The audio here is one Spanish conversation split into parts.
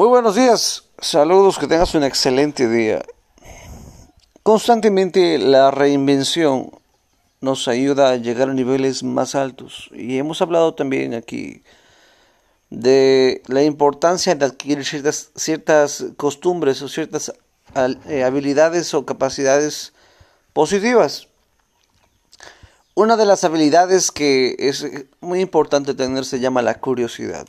Muy buenos días, saludos, que tengas un excelente día. Constantemente la reinvención nos ayuda a llegar a niveles más altos y hemos hablado también aquí de la importancia de adquirir ciertas, ciertas costumbres o ciertas eh, habilidades o capacidades positivas. Una de las habilidades que es muy importante tener se llama la curiosidad.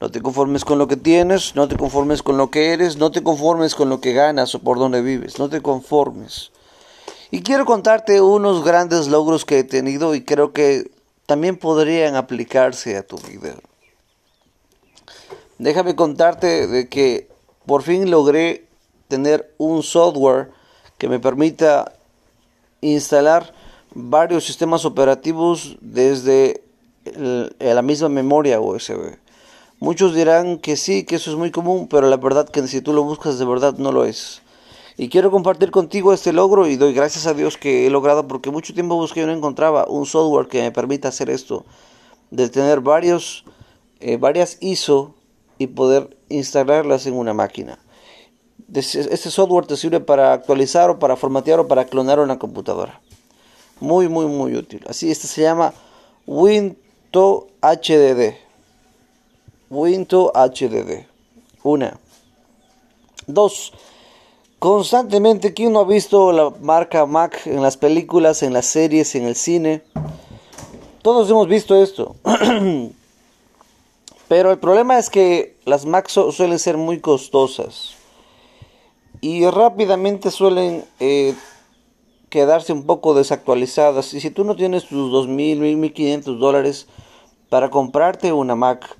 No te conformes con lo que tienes, no te conformes con lo que eres, no te conformes con lo que ganas o por donde vives, no te conformes. Y quiero contarte unos grandes logros que he tenido y creo que también podrían aplicarse a tu vida. Déjame contarte de que por fin logré tener un software que me permita instalar varios sistemas operativos desde la misma memoria USB. Muchos dirán que sí, que eso es muy común, pero la verdad que si tú lo buscas de verdad no lo es. Y quiero compartir contigo este logro y doy gracias a Dios que he logrado porque mucho tiempo busqué y no encontraba un software que me permita hacer esto, de tener varios, eh, varias ISO y poder instalarlas en una máquina. Este software te sirve para actualizar o para formatear o para clonar una computadora. Muy, muy, muy útil. Así, este se llama Winto HDD. Windows HDD. Una. Dos. Constantemente, ¿quién no ha visto la marca Mac en las películas, en las series, en el cine? Todos hemos visto esto. Pero el problema es que las Mac suelen ser muy costosas. Y rápidamente suelen eh, quedarse un poco desactualizadas. Y si tú no tienes tus 2.000, 1.500 dólares para comprarte una Mac,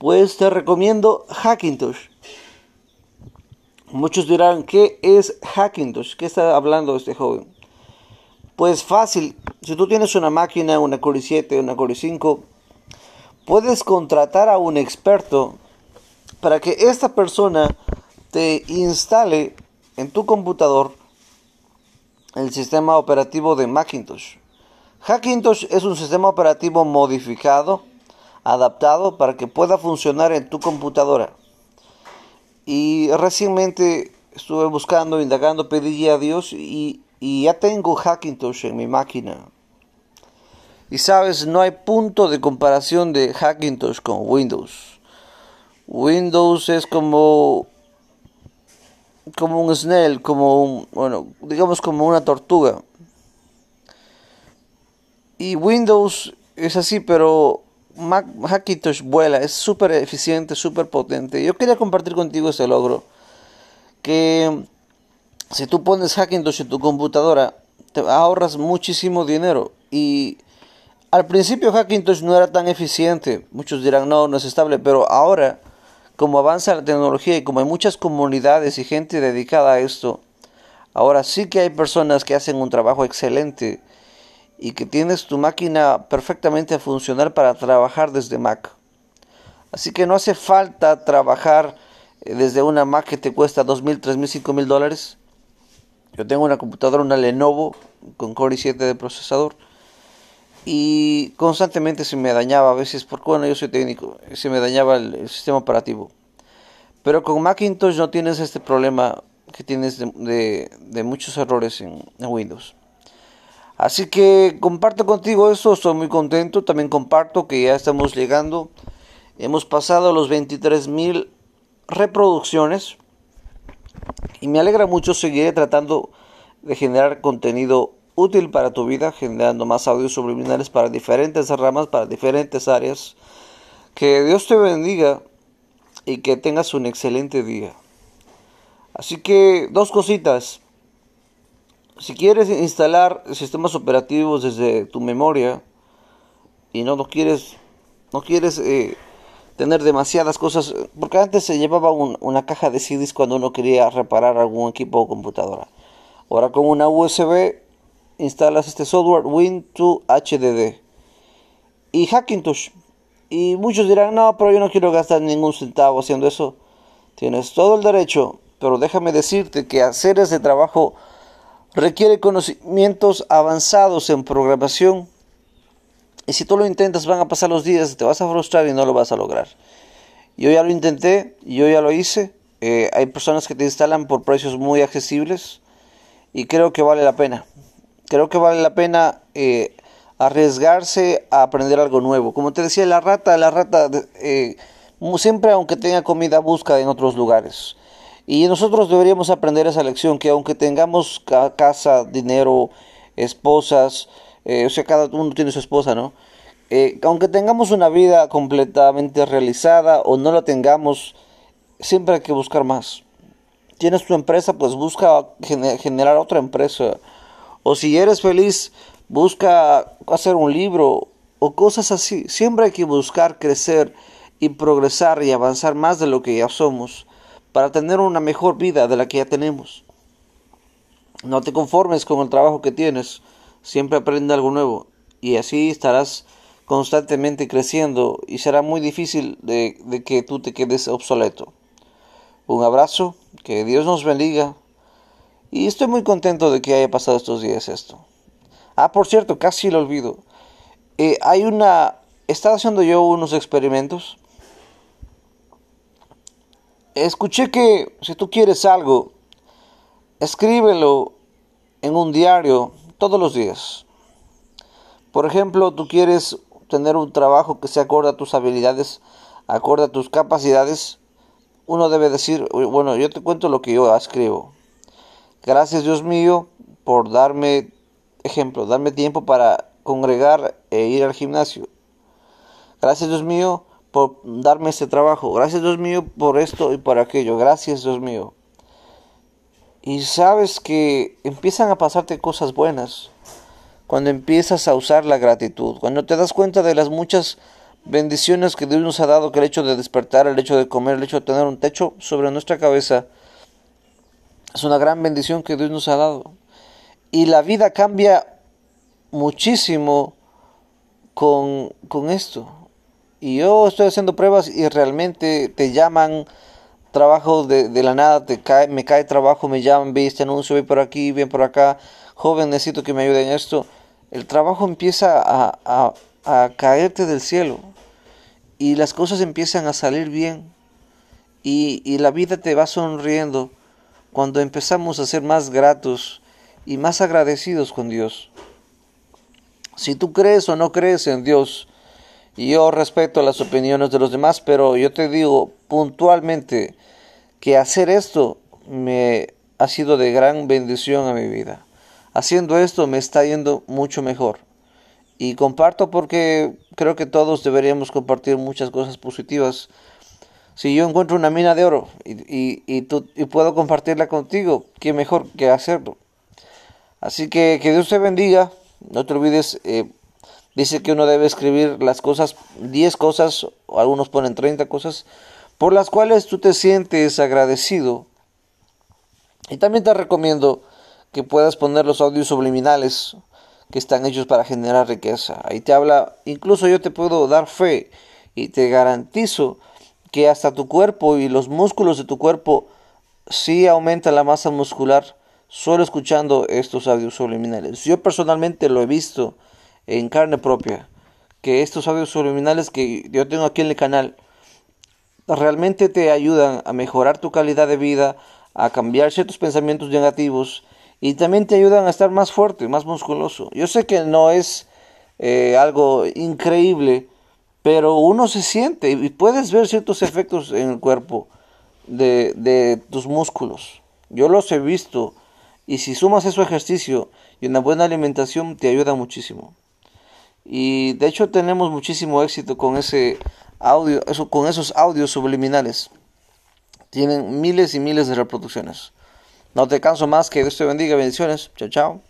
pues te recomiendo Hackintosh. Muchos dirán, ¿qué es Hackintosh? ¿Qué está hablando este joven? Pues fácil, si tú tienes una máquina, una Core i7, una Core i5, puedes contratar a un experto para que esta persona te instale en tu computador el sistema operativo de Macintosh. Hackintosh es un sistema operativo modificado adaptado para que pueda funcionar en tu computadora. Y recientemente estuve buscando, indagando, pedí a Dios y, ya tengo Hackintosh en mi máquina. Y sabes, no hay punto de comparación de Hackintosh con Windows. Windows es como como un snail, como un, bueno, digamos como una tortuga. Y Windows es así, pero Mac, Hackintosh vuela, es súper eficiente, súper potente. Yo quería compartir contigo ese logro. Que si tú pones Hackintosh en tu computadora, te ahorras muchísimo dinero. Y al principio Hackintosh no era tan eficiente. Muchos dirán, no, no es estable. Pero ahora, como avanza la tecnología y como hay muchas comunidades y gente dedicada a esto, ahora sí que hay personas que hacen un trabajo excelente y que tienes tu máquina perfectamente a funcionar para trabajar desde Mac. Así que no hace falta trabajar eh, desde una Mac que te cuesta 2.000, 3.000, 5.000 dólares. Yo tengo una computadora, una Lenovo con Core i7 de procesador y constantemente se me dañaba a veces, porque bueno, yo soy técnico, se me dañaba el, sistema operativo. Pero con Macintosh no tienes este problema que tienes de, de, muchos errores en Windows. Así que comparto contigo esto, estoy muy contento. También comparto que ya estamos llegando. Hemos pasado los 23 mil reproducciones. Y me alegra mucho, seguiré tratando de generar contenido útil para tu vida, generando más audios subliminales para diferentes ramas, para diferentes áreas. Que Dios te bendiga y que tengas un excelente día. Así que dos cositas. Si quieres instalar sistemas operativos desde tu memoria y no, no quieres, no quieres eh, tener demasiadas cosas, porque antes se llevaba una caja de CDs cuando uno quería reparar algún equipo o computadora. Ahora con una USB instalas este software Win2 HDD y Hackintosh. Y muchos dirán, no, pero yo no quiero gastar ningún centavo haciendo eso. Tienes todo el derecho, pero déjame decirte que hacer ese trabajo requiere conocimientos avanzados en programación. Y si tú lo intentas, van a pasar los días, te vas a frustrar y no lo vas a lograr. Yo ya lo intenté, yo ya lo hice. Eh, hay personas que te instalan por precios muy accesibles y creo que vale la pena. Creo que vale la pena eh, arriesgarse a aprender algo nuevo. Como te decía, la rata, la rata eh, siempre aunque tenga comida busca en otros lugares. Y nosotros deberíamos aprender esa lección que aunque tengamos casa, dinero, esposas, o sea, cada uno tiene su esposa, ¿no? aunque tengamos una vida completamente realizada o no la tengamos, siempre hay que buscar más. Tienes tu empresa, pues busca generar otra empresa. O si eres feliz, busca hacer un libro o cosas así. Siempre hay que buscar crecer y progresar y avanzar más de lo que ya somos para tener una mejor vida de la que ya tenemos. No te conformes con el trabajo que tienes, siempre aprende algo nuevo y así estarás constantemente creciendo y será muy difícil de, que tú te quedes obsoleto. Un abrazo, que Dios nos bendiga. Y estoy muy contento de que haya pasado estos días esto. Ah, por cierto, casi lo olvido. Eh, hay una... Estaba haciendo yo unos experimentos. Escuché que si tú quieres algo, escríbelo en un diario todos los días. Por ejemplo, tú quieres tener un trabajo que se acorde a tus habilidades, acorde a tus capacidades, uno debe decir, bueno, yo te cuento lo que yo escribo. Gracias Dios mío por darme ejemplo, darme tiempo para congregar e ir al gimnasio. Gracias Dios mío por darme este trabajo. Gracias Dios mío por esto y por aquello. Gracias Dios mío. Y sabes que empiezan a pasarte cosas buenas cuando empiezas a usar la gratitud, cuando te das cuenta de las muchas bendiciones que Dios nos ha dado, el hecho de despertar, el hecho de comer, el hecho de tener un techo sobre nuestra cabeza, es una gran bendición que Dios nos ha dado. Y la vida cambia muchísimo con, con esto. Y yo estoy haciendo pruebas y realmente te llaman trabajo de, de la nada, te cae, me cae trabajo, me llaman, ve este anuncio, ve por aquí, ven por acá, joven, necesito que me ayuden en esto. El trabajo empieza a, a, a caerte del cielo y las cosas empiezan a salir bien y, y, la vida te va sonriendo cuando empezamos a ser más gratos y más agradecidos con Dios. Si tú crees o no crees en Dios, yo respeto las opiniones de los demás, pero yo te digo puntualmente que hacer esto me ha sido de gran bendición a mi vida. Haciendo esto me está yendo mucho mejor. Y comparto porque creo que todos deberíamos compartir muchas cosas positivas. Si yo encuentro una mina de oro y, y, y puedo compartirla contigo, qué mejor que hacerlo. Así que que Dios te bendiga. No te olvides, eh, dice que uno debe escribir las cosas, 10 cosas, algunos ponen 30 cosas, por las cuales tú te sientes agradecido. Y también te recomiendo que puedas poner los audios subliminales que están hechos para generar riqueza. Ahí te habla, incluso yo te puedo dar fe y te garantizo que hasta tu cuerpo y los músculos de tu cuerpo sí aumentan la masa muscular solo escuchando estos audios subliminales. Yo personalmente lo he visto en carne propia, que estos audios subliminales que yo tengo aquí en el canal realmente te ayudan a mejorar tu calidad de vida, a cambiar ciertos pensamientos negativos y también te ayudan a estar más fuerte, más musculoso. Yo sé que no es eh, algo increíble, pero uno se siente y puedes ver ciertos efectos en el cuerpo de, de tus músculos. Yo los he visto y si sumas ese ejercicio y una buena alimentación te ayuda muchísimo. Y de hecho tenemos muchísimo éxito con ese audio, eso, con esos audios subliminales. Tienen miles y miles de reproducciones. No te canso más, que Dios te bendiga, bendiciones. Chao, chao.